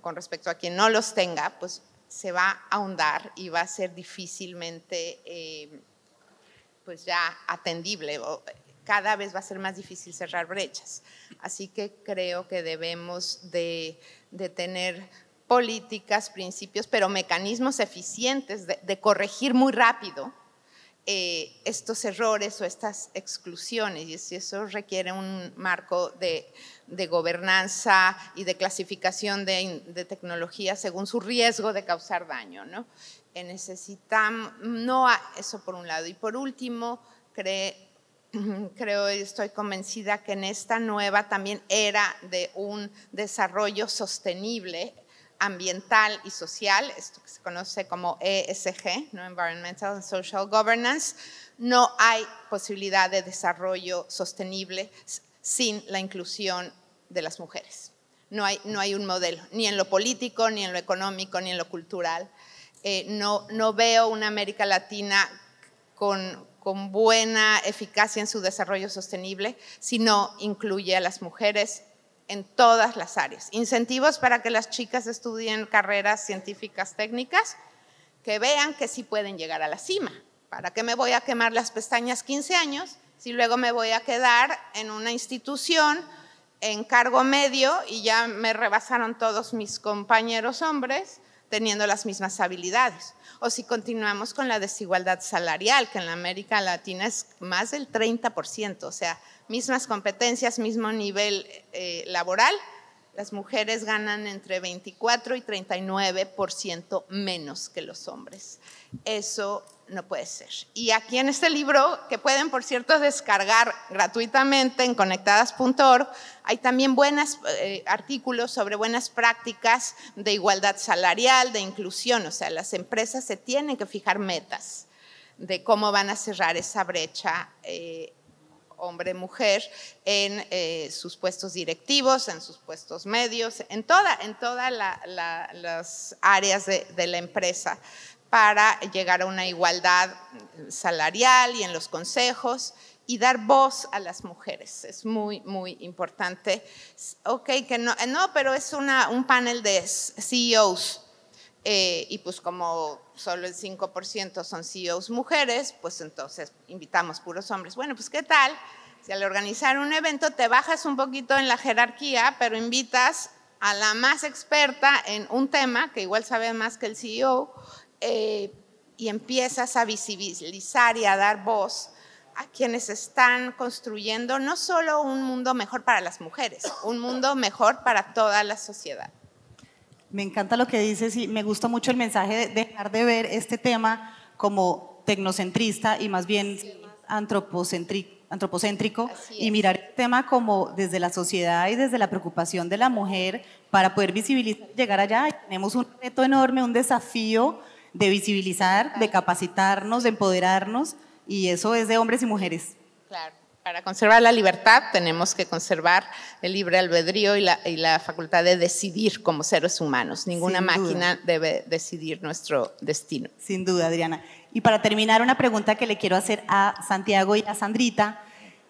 con respecto a quien no los tenga, pues se va a ahondar y va a ser difícilmente eh, pues ya atendible. Cada vez va a ser más difícil cerrar brechas. Así que creo que debemos de, tener políticas, principios, pero mecanismos eficientes de corregir muy rápido eh, estos errores o estas exclusiones, y eso requiere un marco de, gobernanza y de clasificación de, tecnología según su riesgo de causar daño. ¿no? Necesitamos, no eso por un lado. Y por último, creo y estoy convencida que en esta nueva también era de un desarrollo sostenible ambiental y social, esto que se conoce como ESG, ¿no? Environmental and Social Governance, no hay posibilidad de desarrollo sostenible sin la inclusión de las mujeres. No hay, no hay un modelo, ni en lo político, ni en lo económico, ni en lo cultural. Eh, no, no veo una América Latina con, con buena eficacia en su desarrollo sostenible si no incluye a las mujeres en todas las áreas. Incentivos para que las chicas estudien carreras científicas técnicas, que vean que sí pueden llegar a la cima. ¿Para qué me voy a quemar las pestañas 15 años si luego me voy a quedar en una institución en cargo medio y ya me rebasaron todos mis compañeros hombres teniendo las mismas habilidades? O si continuamos con la desigualdad salarial, que en la América Latina es más del 30%, o sea, mismas competencias, mismo nivel eh, laboral, las mujeres ganan entre 24 y 39% menos que los hombres. Eso no puede ser. Y aquí en este libro, que pueden, por cierto, descargar gratuitamente en conectadas.org, hay también buenos eh, artículos sobre buenas prácticas de igualdad salarial, de inclusión. O sea, las empresas se tienen que fijar metas de cómo van a cerrar esa brecha. Eh, hombre-mujer en eh, sus puestos directivos, en sus puestos medios, en todas en toda las áreas de, la empresa para llegar a una igualdad salarial y en los consejos y dar voz a las mujeres. Es muy, muy importante. Ok, que no, no pero es una, un panel de CEOs eh, y pues como solo el 5% son CEOs mujeres, pues entonces invitamos puros hombres. Bueno, pues ¿qué tal? Si al organizar un evento te bajas un poquito en la jerarquía, pero invitas a la más experta en un tema, que igual sabe más que el CEO, eh, y empiezas a visibilizar y a dar voz a quienes están construyendo no solo un mundo mejor para las mujeres, un mundo mejor para toda la sociedad. Me encanta lo que dices y me gusta mucho el mensaje de dejar de ver este tema como tecnocentrista y más bien antropocéntrico y mirar el tema como desde la sociedad y desde la preocupación de la mujer para poder visibilizar, llegar allá. tenemos un reto enorme, un desafío de visibilizar, de capacitarnos, de empoderarnos y eso es de hombres y mujeres. Claro. Para conservar la libertad tenemos que conservar el libre albedrío y la, facultad de decidir como seres humanos. Ninguna máquina debe decidir nuestro destino. Sin duda, Adriana. Y para terminar, una pregunta que le quiero hacer a Santiago y a Sandrita.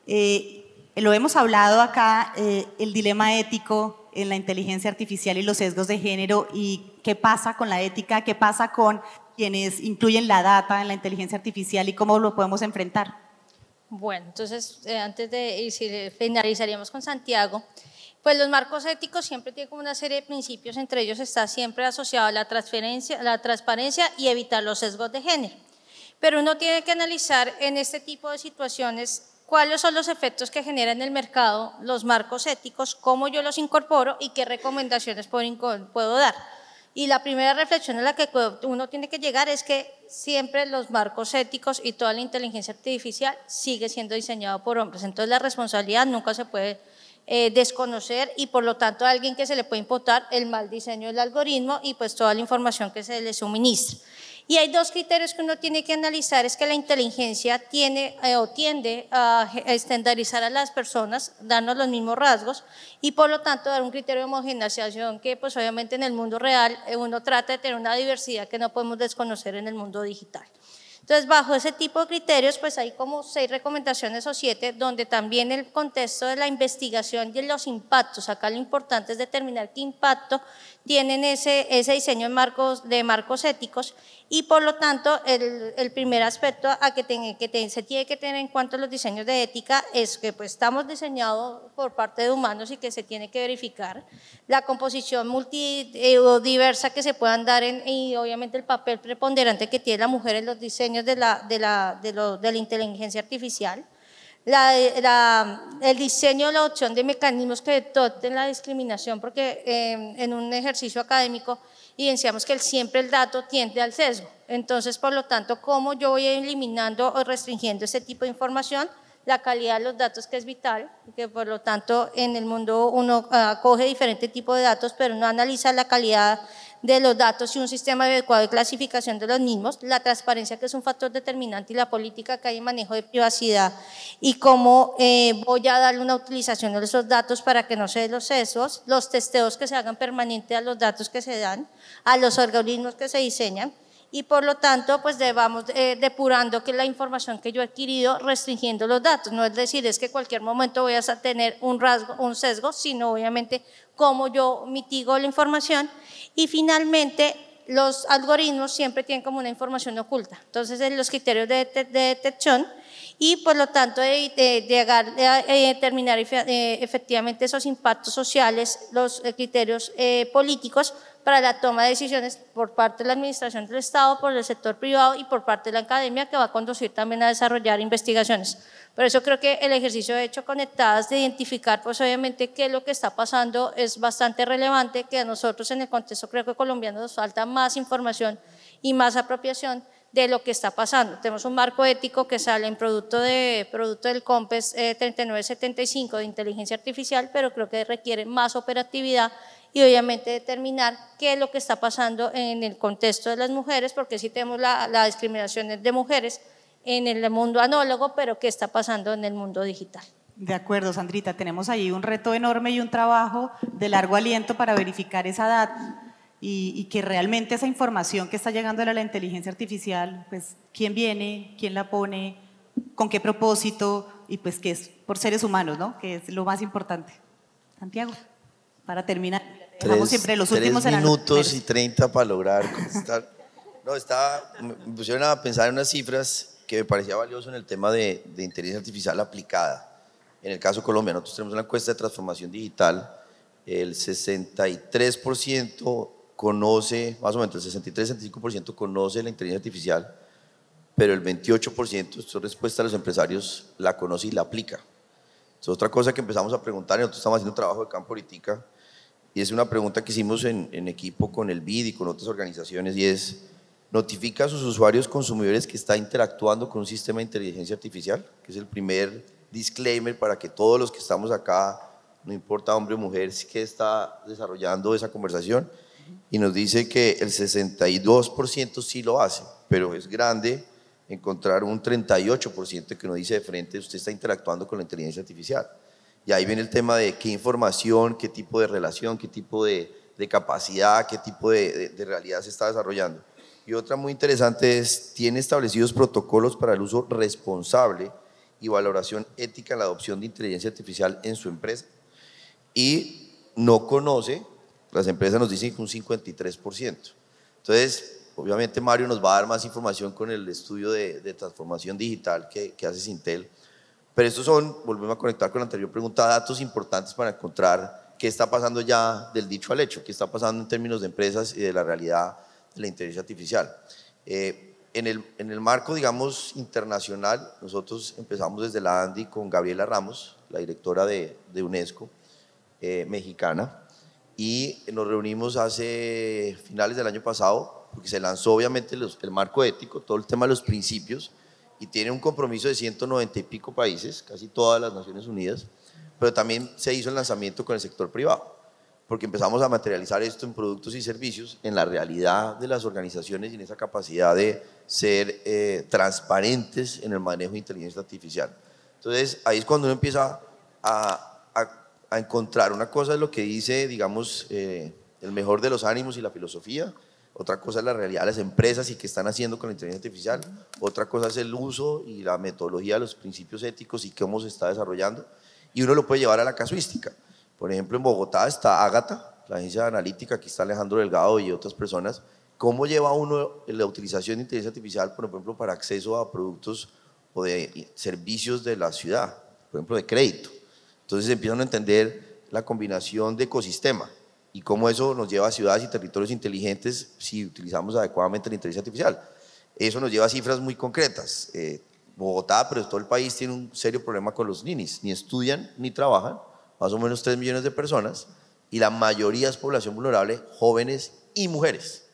Eh, lo hemos hablado acá, eh, el dilema ético en la inteligencia artificial y los sesgos de género y qué pasa con la ética, qué pasa con quienes incluyen la data en la inteligencia artificial y cómo lo podemos enfrentar. Bueno, entonces eh, antes de ir, finalizaríamos con Santiago. Pues los marcos éticos siempre tienen como una serie de principios, entre ellos está siempre asociado a la, transferencia, la transparencia y evitar los sesgos de género. Pero uno tiene que analizar en este tipo de situaciones cuáles son los efectos que generan en el mercado los marcos éticos, cómo yo los incorporo y qué recomendaciones puedo dar. Y la primera reflexión a la que uno tiene que llegar es que siempre los marcos éticos y toda la inteligencia artificial sigue siendo diseñado por hombres. Entonces la responsabilidad nunca se puede eh, desconocer y por lo tanto a alguien que se le puede imputar el mal diseño del algoritmo y pues toda la información que se le suministra. Y hay dos criterios que uno tiene que analizar, es que la inteligencia tiene eh, o tiende a estandarizar a las personas, darnos los mismos rasgos y por lo tanto dar un criterio de homogeneización que pues obviamente en el mundo real eh, uno trata de tener una diversidad que no podemos desconocer en el mundo digital. Entonces, bajo ese tipo de criterios, pues hay como seis recomendaciones o siete, donde también el contexto de la investigación y los impactos, acá lo importante es determinar qué impacto tienen ese, ese diseño de marcos, de marcos éticos y por lo tanto el, el primer aspecto a que, que se tiene que tener en cuanto a los diseños de ética es que pues estamos diseñados por parte de humanos y que se tiene que verificar la composición multi eh, o diversa que se puedan dar en, y obviamente el papel preponderante que tiene la mujer en los diseños de la, de la, de, lo, de la inteligencia artificial la, el diseño, la opción de mecanismos que detoten la discriminación, porque em, en un ejercicio académico evidenciamos que siempre el dato tiende al sesgo. Entonces, por lo tanto, ¿cómo yo voy eliminando o restringiendo ese tipo de información? La calidad de los datos que es vital, que por lo tanto en el mundo uno uh, coge diferentes tipos de datos, pero no analiza la calidad de los datos y un sistema adecuado de clasificación de los mismos, la transparencia que es un factor determinante y la política que hay en manejo de privacidad y cómo eh, voy a darle una utilización de esos datos para que no se den los sesos, los testeos que se hagan permanentes a los datos que se dan, a los algoritmos que se diseñan y por lo tanto pues debamos eh, depurando que la información que yo he adquirido restringiendo los datos, no es decir, es que en cualquier momento voy a tener un rasgo, un sesgo, sino obviamente cómo yo mitigo la información. Y finalmente los algoritmos siempre tienen como una información oculta, entonces los criterios de, detección y por lo tanto de, llegar a determinar eh, efectivamente esos impactos sociales, los eh, criterios políticos para la toma de decisiones por parte de la Administración del Estado, por el sector privado y por parte de la academia que va a conducir también a desarrollar investigaciones. Por eso creo que el ejercicio de hecho conectadas de identificar pues obviamente qué es lo que está pasando es bastante relevante, que a nosotros en el contexto creo que colombiano nos falta más información y más apropiación de lo que está pasando. Tenemos un marco ético que sale en producto, de, producto del COMPES 3975 eh, de inteligencia artificial, pero creo que requiere más operatividad y obviamente determinar qué es lo que está pasando en el contexto de las mujeres, porque sí tenemos la, la discriminación de mujeres en el mundo anólogo, pero qué está pasando en el mundo digital. De acuerdo, Sandrita, tenemos ahí un reto enorme y un trabajo de largo aliento para verificar esa data y, y, que realmente esa información que está llegando a la inteligencia artificial, pues quién viene, quién la pone, con qué propósito y pues que es por seres humanos, ¿no? Que es lo más importante. Santiago, para terminar. Tres, siempre los últimos minutos y 30 para lograr contestar. No, estaba, me pusieron a pensar en unas cifras que me parecía valioso en el tema de, de inteligencia artificial aplicada. En el caso de Colombia, nosotros tenemos una encuesta de transformación digital, el 63% conoce, más o menos el 63-65% conoce la inteligencia artificial, pero el 28%, esto es respuesta a los empresarios, la conoce y la aplica. Es otra cosa que empezamos a preguntar, y nosotros estamos haciendo trabajo de campo política, y es una pregunta que hicimos en, equipo con el BID y con otras organizaciones y es, ¿notifica a sus usuarios consumidores que está interactuando con un sistema de inteligencia artificial? Que es el primer disclaimer para que todos los que estamos acá, no importa hombre o mujer, que está desarrollando esa conversación. Y nos dice que el 62% sí lo hace, pero es grande encontrar un 38% que nos dice de frente, usted está interactuando con la inteligencia artificial. Y ahí viene el tema de qué información, qué tipo de relación, qué tipo de, capacidad, qué tipo de, realidad se está desarrollando. Y otra muy interesante es, tiene establecidos protocolos para el uso responsable y valoración ética en la adopción de inteligencia artificial en su empresa. Y no conoce, las empresas nos dicen que un 53%. Entonces, obviamente Mario nos va a dar más información con el estudio de, transformación digital que, que hace Sintel pero estos son, volvemos a conectar con la anterior pregunta, datos importantes para encontrar qué está pasando ya del dicho al hecho, qué está pasando en términos de empresas y de la realidad de la inteligencia artificial. Eh, en, el, en el marco, digamos, internacional, nosotros empezamos desde la ANDI con Gabriela Ramos, la directora de, de UNESCO, eh, mexicana, y nos reunimos hace finales del año pasado, porque se lanzó obviamente el marco ético, todo el tema de los principios, y tiene un compromiso de 190 y pico países, casi todas las Naciones Unidas, pero también se hizo el lanzamiento con el sector privado. porque empezamos a materializar esto en productos y servicios, en la realidad de las organizaciones y en esa capacidad de ser eh, transparentes en el manejo de inteligencia artificial. Entonces, ahí es cuando uno empieza a, a, encontrar una cosa es lo que dice, digamos, eh, el mejor de los ánimos y la filosofía, otra cosa es la realidad de las empresas y qué están haciendo con la inteligencia artificial, otra cosa es el uso y la metodología de los principios éticos y cómo se está desarrollando, y uno lo puede llevar a la casuística. Por ejemplo, en Bogotá está Ágata, la agencia analítica, aquí está Alejandro Delgado y otras personas. ¿Cómo lleva uno la utilización de inteligencia artificial, por ejemplo, para acceso a productos o de servicios de la ciudad, por ejemplo, de crédito? Entonces empiezan a entender la combinación de ecosistema y cómo eso nos lleva a ciudades y territorios inteligentes si utilizamos adecuadamente la inteligencia artificial. Eso nos lleva a cifras muy concretas. Eh, Bogotá, pero todo el país tiene un serio problema con los ninis. Ni estudian ni trabajan más o menos 3 millones de personas, y la mayoría es población vulnerable, jóvenes y mujeres.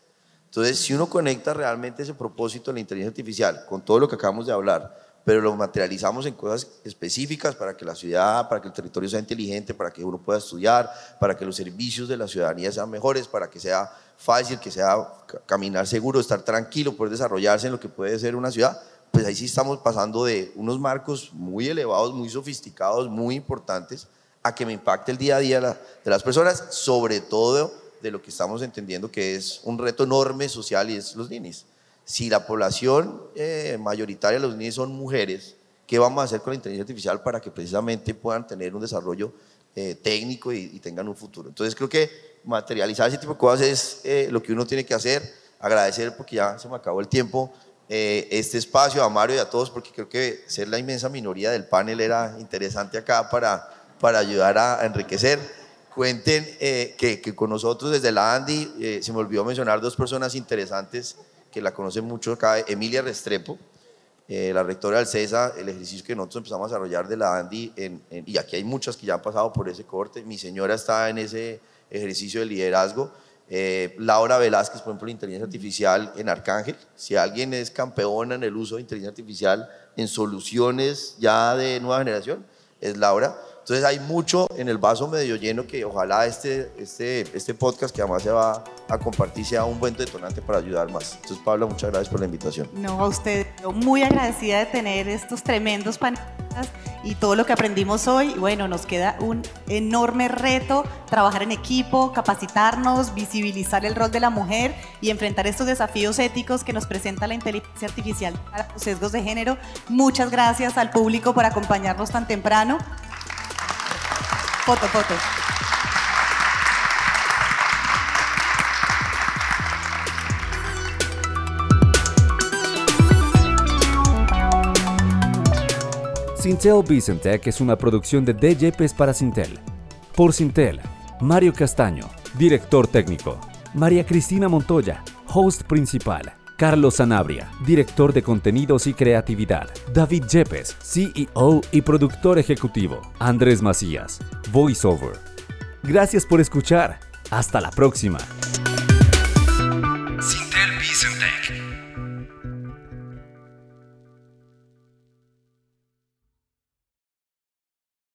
Entonces, si uno conecta realmente ese propósito de la inteligencia artificial con todo lo que acabamos de hablar, pero lo materializamos en cosas específicas para que la ciudad, para que el territorio sea inteligente, para que uno pueda estudiar, para que los servicios de la ciudadanía sean mejores, para que sea fácil, que sea caminar seguro, estar tranquilo, poder desarrollarse en lo que puede ser una ciudad, pues ahí sí estamos pasando de unos marcos muy elevados, muy sofisticados, muy importantes, a que me impacte el día a día de las personas, sobre todo de lo que estamos entendiendo que es un reto enorme social y es los ninis. Si la población eh, mayoritaria de los ninis son mujeres, ¿qué vamos a hacer con la inteligencia artificial para que precisamente puedan tener un desarrollo eh, técnico y, tengan un futuro? Entonces creo que materializar ese tipo de cosas es eh, lo que uno tiene que hacer. Agradecer porque ya se me acabó el tiempo. este espacio a Mario y a todos porque creo que ser la inmensa minoría del panel era interesante acá para para ayudar a, enriquecer. Cuenten eh, que, que, con nosotros desde la Andy, eh, se me olvidó mencionar dos personas interesantes que la conocen mucho acá, Emilia Restrepo, eh, la rectora del CESA, el ejercicio que nosotros empezamos a desarrollar de la Andy, en, y aquí hay muchas que ya han pasado por ese corte, mi señora está en ese ejercicio de liderazgo, Laura Velázquez, por ejemplo, inteligencia artificial en Arcángel, si alguien es campeona en el uso de inteligencia artificial en soluciones ya de nueva generación, es Laura. Entonces hay mucho en el vaso medio lleno que ojalá este, este, este podcast que además se va a compartir sea un buen detonante para ayudar más. Entonces Pablo, muchas gracias por la invitación. No, a usted, muy agradecida de tener estos tremendos panelistas y todo lo que aprendimos hoy. Bueno, nos queda un enorme reto, trabajar en equipo, capacitarnos, visibilizar el rol de la mujer y enfrentar estos desafíos éticos que nos presenta la inteligencia artificial para los sesgos de género. Muchas gracias al público por acompañarnos tan temprano. Foto, foto. Sintel Vicentec es una producción de DJPs para Sintel. Por Sintel, Mario Castaño, director técnico. María Cristina Montoya, host principal. Carlos Sanabria, director de contenidos y creatividad. David Yepes, CEO y productor ejecutivo. Andrés Macías, voiceover. Gracias por escuchar. Hasta la próxima.